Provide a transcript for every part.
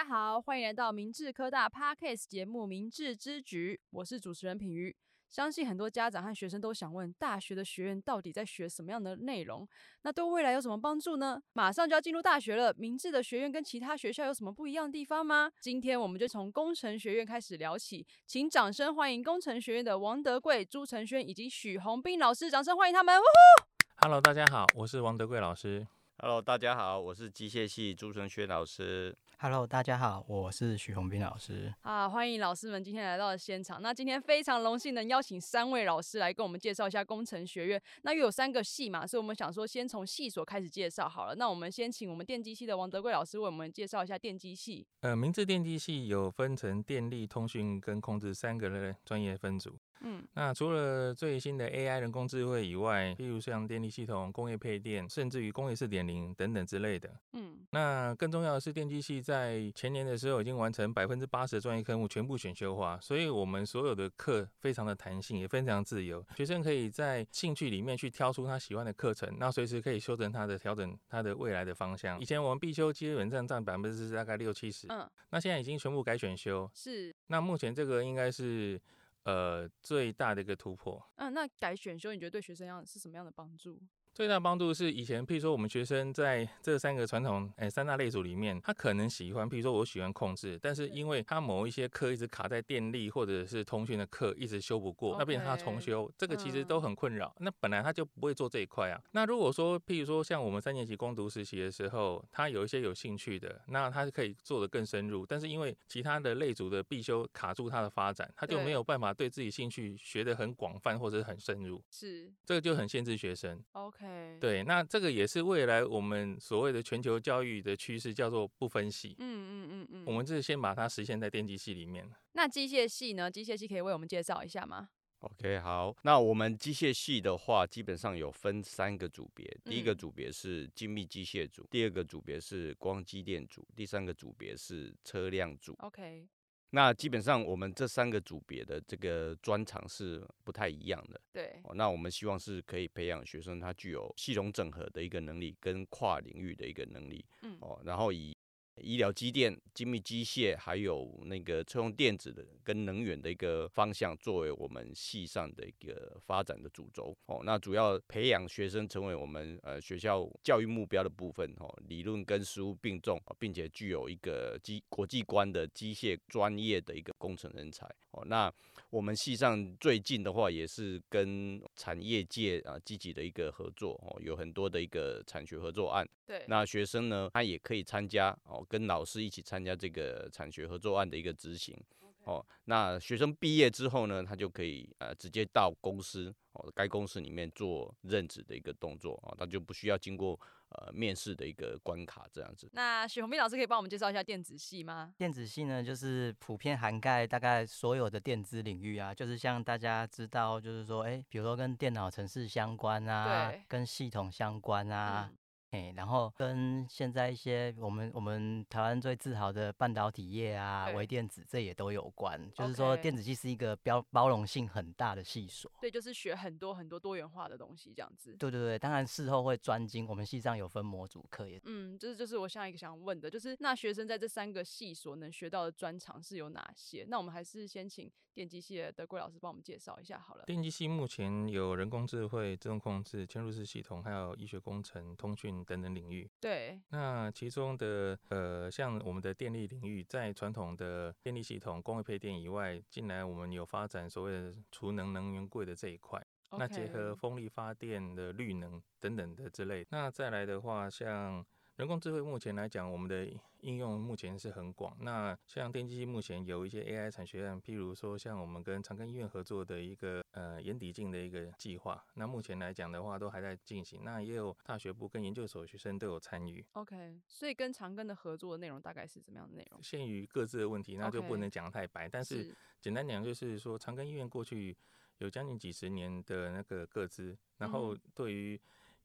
大家好，欢迎来到明治科大 Podcast 节目《明治之局》，我是主持人品瑜。相信很多家长和学生都想问，大学的学院到底在学什么样的内容？那对未来有什么帮助呢？马上就要进入大学了，明治的学院跟其他学校有什么不一样的地方吗？今天我们就从工程学院开始聊起，请掌声欢迎工程学院的王德贵、朱承轩以及许宏斌老师，掌声欢迎他们！呜呼！Hello，大家好，我是王德贵老师。Hello，大家好，我是机械系朱承轩老师。Hello，大家好，我是许宏斌老师。啊，欢迎老师们今天来到了现场。那今天非常荣幸能邀请三位老师来跟我们介绍一下工程学院。那又有三个系嘛，所以我们想说先从系所开始介绍好了。那我们先请我们电机系的王德贵老师为我们介绍一下电机系。呃，明治电机系有分成电力、通讯跟控制三个的专业分组。嗯，那除了最新的 AI 人工智慧以外，譬如像电力系统、工业配电，甚至于工业四点零等等之类的。嗯，那更重要的是，电机系在前年的时候已经完成百分之八十的专业科目全部选修化，所以我们所有的课非常的弹性，也非常自由。学生可以在兴趣里面去挑出他喜欢的课程，那随时可以修正他的、调整他的未来的方向。以前我们必修基本上占百分之大概六七十，嗯，那现在已经全部改选修。是，那目前这个应该是。呃，最大的一个突破。嗯、那改选修，你觉得对学生要是什么样的帮助？最大帮助是以前，譬如说我们学生在这三个传统诶三大类组里面，他可能喜欢，譬如说我喜欢控制，但是因为他某一些课一直卡在电力或者是通讯的课一直修不过，那变成他重修，这个其实都很困扰。那本来他就不会做这一块啊。那如果说譬如说像我们三年级攻读实习的时候，他有一些有兴趣的，那他是可以做的更深入，但是因为其他的类组的必修卡住他的发展，他就没有办法对自己兴趣学得很广泛或者很深入，是这个就很限制学生。OK，对，那。这个也是未来我们所谓的全球教育的趋势，叫做不分系。嗯嗯嗯嗯，我们这是先把它实现在电机系里面。那机械系呢？机械系可以为我们介绍一下吗？OK，好。那我们机械系的话，基本上有分三个组别。第一个组别是精密机械组，第二个组别是光机电组，第三个组别是车辆组。OK。那基本上我们这三个组别的这个专长是不太一样的。对。那我们希望是可以培养学生他具有系统整合的一个能力跟跨领域的一个能力。嗯。哦，然后以。医疗机电、精密机械，还有那个车用电子的跟能源的一个方向，作为我们系上的一个发展的主轴哦。那主要培养学生成为我们呃学校教育目标的部分哦，理论跟实务并重，并且具有一个机国际观的机械专业的一个工程人才哦。那我们系上最近的话，也是跟产业界啊积极的一个合作哦，有很多的一个产学合作案。对，那学生呢，他也可以参加哦。跟老师一起参加这个产学合作案的一个执行哦，那学生毕业之后呢，他就可以呃直接到公司哦，该公司里面做任职的一个动作哦，他就不需要经过呃面试的一个关卡这样子。那许宏斌老师可以帮我们介绍一下电子系吗？电子系呢，就是普遍涵盖大概所有的电子领域啊，就是像大家知道，就是说，哎，比如说跟电脑程式相关啊，对跟系统相关啊。嗯哎，然后跟现在一些我们我们台湾最自豪的半导体业啊、微电子，这也都有关。就是说，电子系是一个包包容性很大的系所。对，就是学很多很多多元化的东西，这样子。对对对，当然事后会专精。我们系上有分模组课也。嗯，就是就是我下一个想问的，就是那学生在这三个系所能学到的专长是有哪些？那我们还是先请电机系的德贵老师帮我们介绍一下好了。电机系目前有人工智慧、自动控制、嵌入式系统，还有医学工程、通讯。等等领域，对，那其中的呃，像我们的电力领域，在传统的电力系统、工业配电以外，近来我们有发展所谓的储能能源柜的这一块。那结合风力发电的绿能等等的之类，那再来的话，像。人工智慧目前来讲，我们的应用目前是很广。那像电机系目前有一些 AI 产学案，譬如说像我们跟长庚医院合作的一个呃眼底镜的一个计划，那目前来讲的话都还在进行。那也有大学部跟研究所学生都有参与。OK，所以跟长庚的合作的内容大概是怎么样的内容？限于各自的问题，那就不能讲太白。Okay, 但是简单讲就是说，长庚医院过去有将近几十年的那个个资，然后对于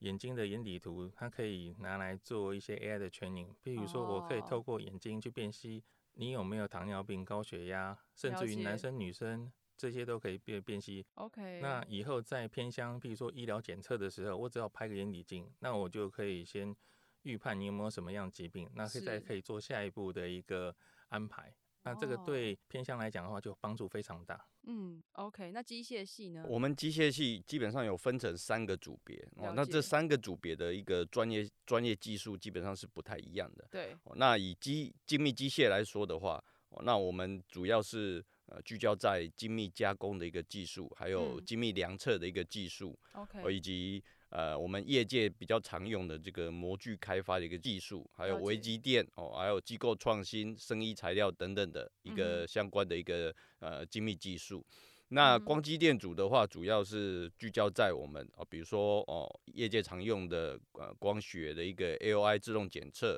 眼睛的眼底图，它可以拿来做一些 AI 的 training。比如说，我可以透过眼睛去辨析你有没有糖尿病、高血压，甚至于男生女生这些都可以辨辨析。OK。那以后在偏乡，比如说医疗检测的时候，我只要拍个眼底镜，那我就可以先预判你有没有什么样疾病，那现在可以做下一步的一个安排。那这个对偏乡来讲的话，就帮助非常大。嗯，OK。那机械系呢？我们机械系基本上有分成三个组别哦。那这三个组别的一个专业专业技术基本上是不太一样的。对。那以机精密机械来说的话，那我们主要是呃聚焦在精密加工的一个技术，还有精密量测的一个技术。OK。以及呃，我们业界比较常用的这个模具开发的一个技术，还有微机电哦，还有机构创新、生医材料等等的一个相关的一个呃精密技术。那光机电组的话，主要是聚焦在我们哦，比如说哦，业界常用的呃光学的一个 AOI 自动检测。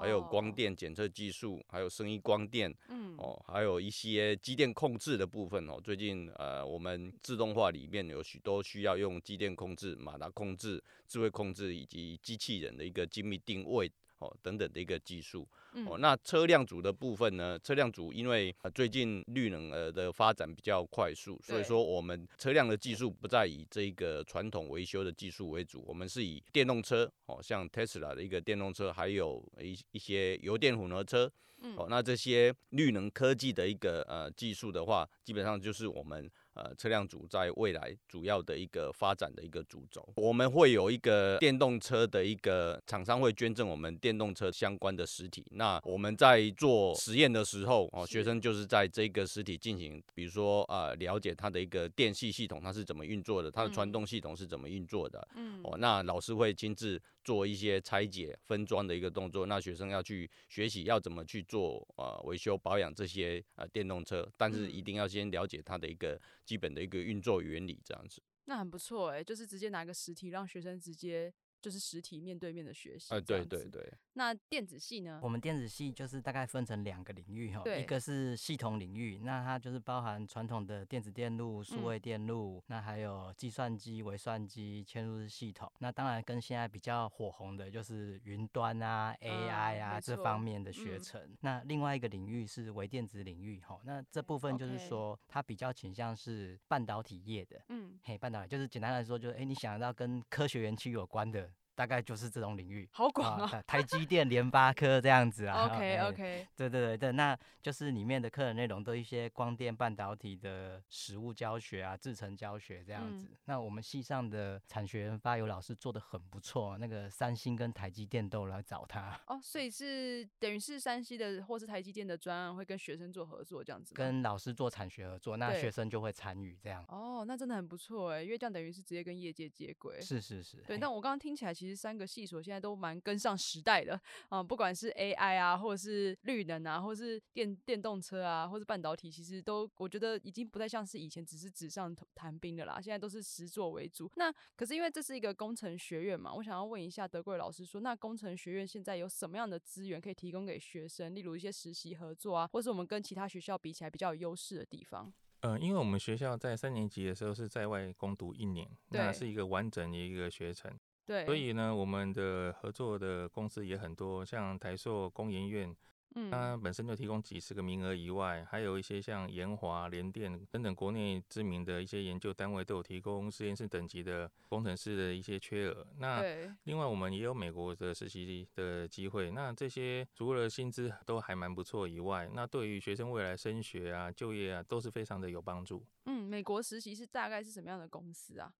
还有光电检测技术，还有声音光电，嗯，哦，还有一些机电控制的部分哦。最近呃，我们自动化里面有许多需要用机电控制、马达控制、智慧控制以及机器人的一个精密定位。哦，等等的一个技术。哦，那车辆组的部分呢？车辆组因为最近绿能呃的发展比较快速，所以说我们车辆的技术不再以这个传统维修的技术为主，我们是以电动车，哦，像 Tesla 的一个电动车，还有一一些油电混合车。哦，那这些绿能科技的一个呃技术的话，基本上就是我们。呃，车辆组在未来主要的一个发展的一个主轴，我们会有一个电动车的一个厂商会捐赠我们电动车相关的实体。那我们在做实验的时候，哦，学生就是在这个实体进行，比如说呃，了解它的一个电系系统它是怎么运作的，它的传动系统是怎么运作的。嗯，哦，那老师会亲自。做一些拆解分装的一个动作，那学生要去学习要怎么去做呃维修保养这些呃电动车，但是一定要先了解它的一个基本的一个运作原理，这样子。那很不错哎，就是直接拿个实体让学生直接。就是实体面对面的学习。哎，对对对。那电子系呢？我们电子系就是大概分成两个领域哈，一个是系统领域，那它就是包含传统的电子电路、数位电路，那还有计算机、微算机、嵌入式系统。那当然跟现在比较火红的就是云端啊、AI 啊这方面的学程。那另外一个领域是微电子领域哈，那这部分就是说它比较倾向是半导体业的。嗯，嘿，半导体就是简单来说，就是哎，你想到跟科学园区有关的。大概就是这种领域，好广啊，啊！台积电、联发科这样子啊。OK OK，对对对对，那就是里面的课程内容都一些光电半导体的实物教学啊、制程教学这样子。嗯、那我们系上的产学研发有老师做的很不错，那个三星跟台积电都来找他。哦，所以是等于是山西的或是台积电的专案会跟学生做合作这样子。跟老师做产学合作，那学生就会参与这样。哦，那真的很不错哎，因为这样等于是直接跟业界接轨。是是是。对，那我刚刚听起来其实。其实三个系所现在都蛮跟上时代的啊，不管是 AI 啊，或者是绿能啊，或者是电电动车啊，或是半导体，其实都我觉得已经不再像是以前只是纸上谈兵的啦，现在都是实作为主。那可是因为这是一个工程学院嘛，我想要问一下德贵老师说，那工程学院现在有什么样的资源可以提供给学生？例如一些实习合作啊，或是我们跟其他学校比起来比较有优势的地方？嗯、呃，因为我们学校在三年级的时候是在外攻读一年，那是一个完整的一个学程。对，所以呢，我们的合作的公司也很多，像台塑工研院，嗯，它本身就提供几十个名额以外，还有一些像研华、联电等等国内知名的一些研究单位都有提供实验室等级的工程师的一些缺额。那另外我们也有美国的实习的机会。那这些除了薪资都还蛮不错以外，那对于学生未来升学啊、就业啊都是非常的有帮助。嗯，美国实习是大概是什么样的公司啊？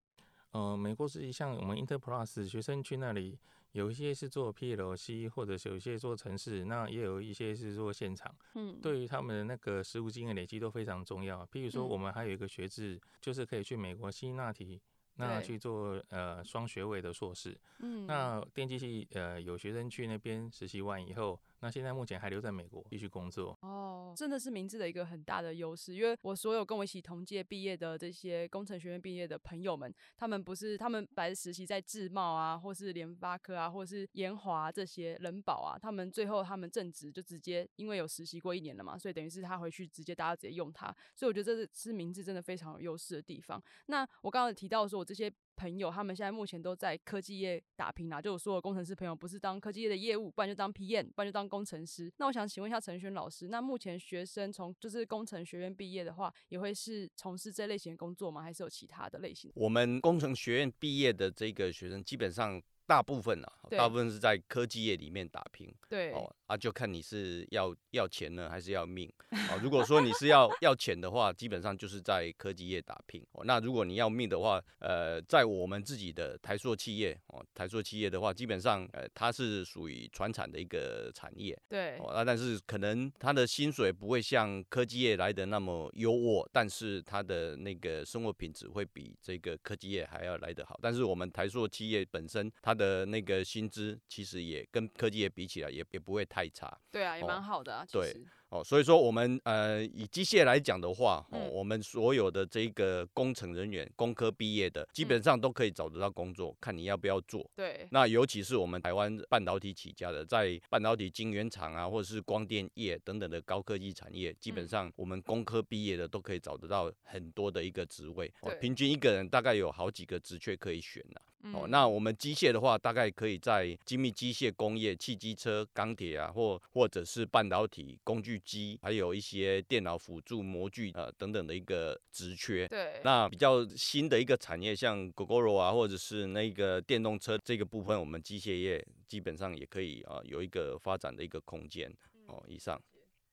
呃，美国实习像我们 Interplus 学生去那里，有一些是做 PLC，或者是有一些做城市，那也有一些是做现场。嗯，对于他们的那个实务经验累积都非常重要。譬如说，我们还有一个学制，就是可以去美国西纳提，那去做呃双学位的硕士。嗯，那电机系呃有学生去那边实习完以后。那现在目前还留在美国继续工作哦，真的是明志的一个很大的优势，因为我所有跟我一起同届毕业的这些工程学院毕业的朋友们，他们不是他们本来实习在智茂啊，或是联发科啊，或是研华这些人保啊，他们最后他们正职就直接因为有实习过一年了嘛，所以等于是他回去直接大家直接用他，所以我觉得这是是明志真的非常有优势的地方。那我刚刚提到说，我这些朋友他们现在目前都在科技业打拼啊，就我所有工程师朋友不是当科技业的业务，不然就当 PM，不然就当工程师，那我想请问一下陈轩老师，那目前学生从就是工程学院毕业的话，也会是从事这类型的工作吗？还是有其他的类型？我们工程学院毕业的这个学生，基本上大部分啊，大部分是在科技业里面打拼。对哦，啊，就看你是要要钱呢，还是要命。哦，如果说你是要要钱的话，基本上就是在科技业打拼。哦，那如果你要命的话，呃，在我们自己的台塑企业，哦，台塑企业的话，基本上呃，它是属于传产的一个产业。对。哦，那但是可能它的薪水不会像科技业来的那么优渥，但是它的那个生活品质会比这个科技业还要来得好。但是我们台塑企业本身，它的那个薪资其实也跟科技业比起来，也也不会太差。对啊，也蛮好的啊。哦、对。哦，所以说我们呃以机械来讲的话，哦，嗯、我们所有的这个工程人员，工科毕业的，基本上都可以找得到工作，嗯、看你要不要做。对。那尤其是我们台湾半导体起家的，在半导体晶圆厂啊，或者是光电业等等的高科技产业，基本上我们工科毕业的都可以找得到很多的一个职位。哦，平均一个人大概有好几个职缺可以选呢、啊。哦，那我们机械的话，大概可以在精密机械工业、汽机车、钢铁啊，或或者是半导体工具机，还有一些电脑辅助模具呃等等的一个职缺。对。那比较新的一个产业，像 Gogoro 啊，或者是那个电动车这个部分，我们机械业基本上也可以啊、呃、有一个发展的一个空间。哦，以上。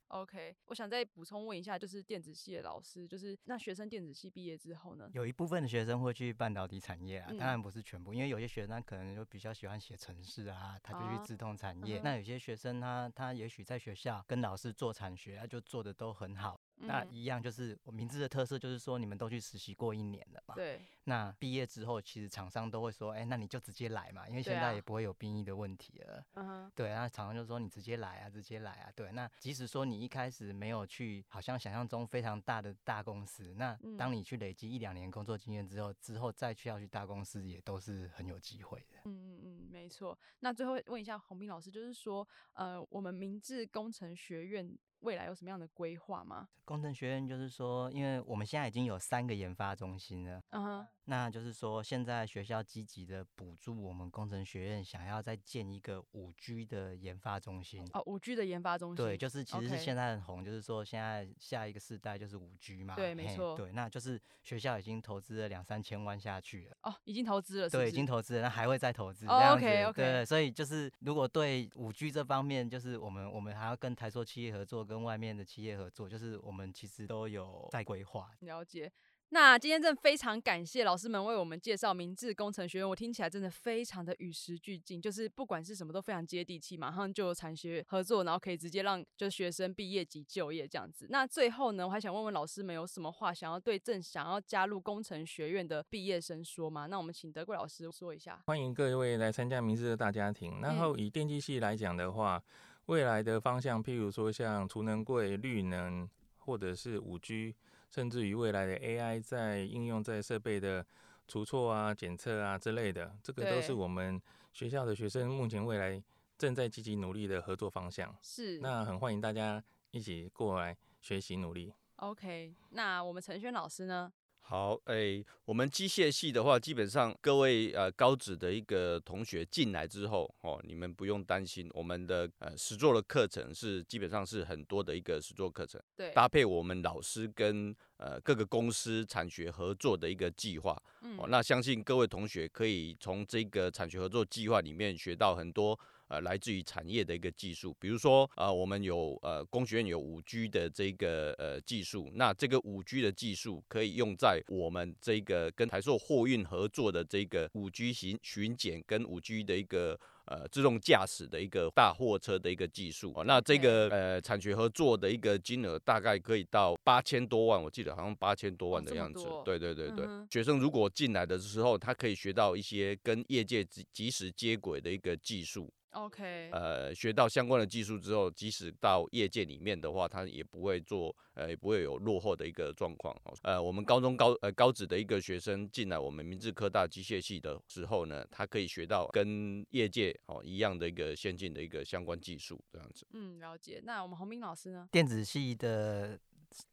OK，我想再补充问一下，就是电子系的老师，就是那学生电子系毕业之后呢？有一部分的学生会去半导体产业啊，嗯、当然不是全部，因为有些学生他可能就比较喜欢写程式啊，他就去自动产业。啊、那有些学生他他也许在学校跟老师做产学，他就做的都很好。嗯、那一样就是我明志的特色，就是说你们都去实习过一年了嘛。对。那毕业之后，其实厂商都会说，哎、欸，那你就直接来嘛，因为现在也不会有兵役的问题了。嗯哼。对，那厂商就说你直接来啊，直接来啊。对，那即使说你一开始没有去，好像想象中非常大的大公司，那当你去累积一两年工作经验之后，之后再去要去大公司，也都是很有机会的。嗯嗯嗯，没错。那最后问一下洪斌老师，就是说，呃，我们明治工程学院。未来有什么样的规划吗？工程学院就是说，因为我们现在已经有三个研发中心了，uh，huh. 那就是说，现在学校积极的补助我们工程学院，想要再建一个五 G 的研发中心。哦，五 G 的研发中心，对，就是其实是现在很红就是说现在下一个世代就是五 G 嘛，对，没错，对，那就是学校已经投资了两三千万下去了。哦，已经投资了是是？对，已经投资了，那还会再投资。哦、OK OK，对，所以就是如果对五 G 这方面，就是我们我们还要跟台塑企业合作，跟外面的企业合作，就是我们其实都有在规划。了解。那今天真的非常感谢老师们为我们介绍明治工程学院，我听起来真的非常的与时俱进，就是不管是什么都非常接地气，马上就有产学合作，然后可以直接让就是学生毕业及就业这样子。那最后呢，我还想问问老师们有什么话想要对正想要加入工程学院的毕业生说吗？那我们请德贵老师说一下。欢迎各位来参加明治的大家庭。然后以电机系来讲的话，嗯、未来的方向，譬如说像储能柜、绿能，或者是五 G。甚至于未来的 AI 在应用在设备的除错啊、检测啊之类的，这个都是我们学校的学生目前未来正在积极努力的合作方向。是，那很欢迎大家一起过来学习努力。OK，那我们陈轩老师呢？好，诶、欸，我们机械系的话，基本上各位呃高职的一个同学进来之后，哦，你们不用担心，我们的呃实作的课程是基本上是很多的一个实作课程，对，搭配我们老师跟呃各个公司产学合作的一个计划，嗯，哦，那相信各位同学可以从这个产学合作计划里面学到很多。呃，来自于产业的一个技术，比如说，呃，我们有呃工学院有五 G 的这个呃技术，那这个五 G 的技术可以用在我们这个跟台塑货运合作的这个五 G 型巡检跟五 G 的一个呃自动驾驶的一个大货车的一个技术。哦，那这个呃产学合作的一个金额大概可以到八千多万，我记得好像八千多万的样子。哦，对对对对，嗯、学生如果进来的时候，他可以学到一些跟业界及及时接轨的一个技术。OK，呃，学到相关的技术之后，即使到业界里面的话，他也不会做，呃，也不会有落后的一个状况。呃，我们高中高呃高职的一个学生进来我们明治科大机械系的时候呢，他可以学到跟业界哦一样的一个先进的一个相关技术，这样子。嗯，了解。那我们洪斌老师呢？电子系的。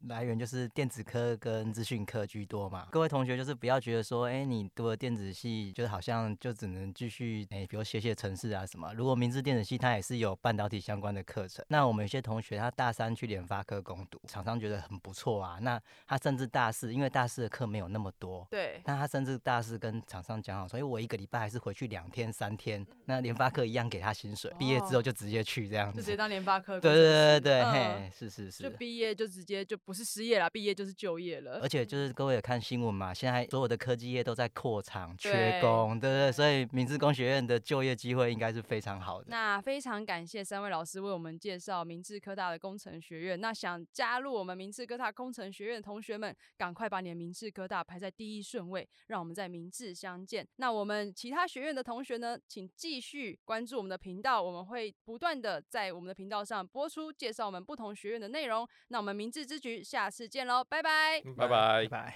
来源就是电子科跟资讯科居多嘛。各位同学就是不要觉得说，哎、欸，你读了电子系，就好像就只能继续哎、欸，比如写写程式啊什么。如果明治电子系它也是有半导体相关的课程，那我们有些同学他大三去联发科攻读，厂商觉得很不错啊。那他甚至大四，因为大四的课没有那么多，对，那他甚至大四跟厂商讲好，所以我一个礼拜还是回去两天三天，那联发科一样给他薪水，毕、哦、业之后就直接去这样子，就直接当联发科。对对对对，嗯、嘿，是是是，就毕业就直接就不是失业了，毕业就是就业了。而且就是各位有看新闻嘛，现在所有的科技业都在扩厂缺工，对不对，所以明治工学院的就业机会应该是非常好的。那非常感谢三位老师为我们介绍明治科大的工程学院。那想加入我们明治科大工程学院的同学们，赶快把你的明治科大排在第一顺位，让我们在明治相见。那我们其他学院的同学呢，请继续关注我们的频道，我们会不断的在我们的频道上播出介绍我们不同学院的内容。那我们明志之局下次见喽，拜拜，拜拜，拜拜。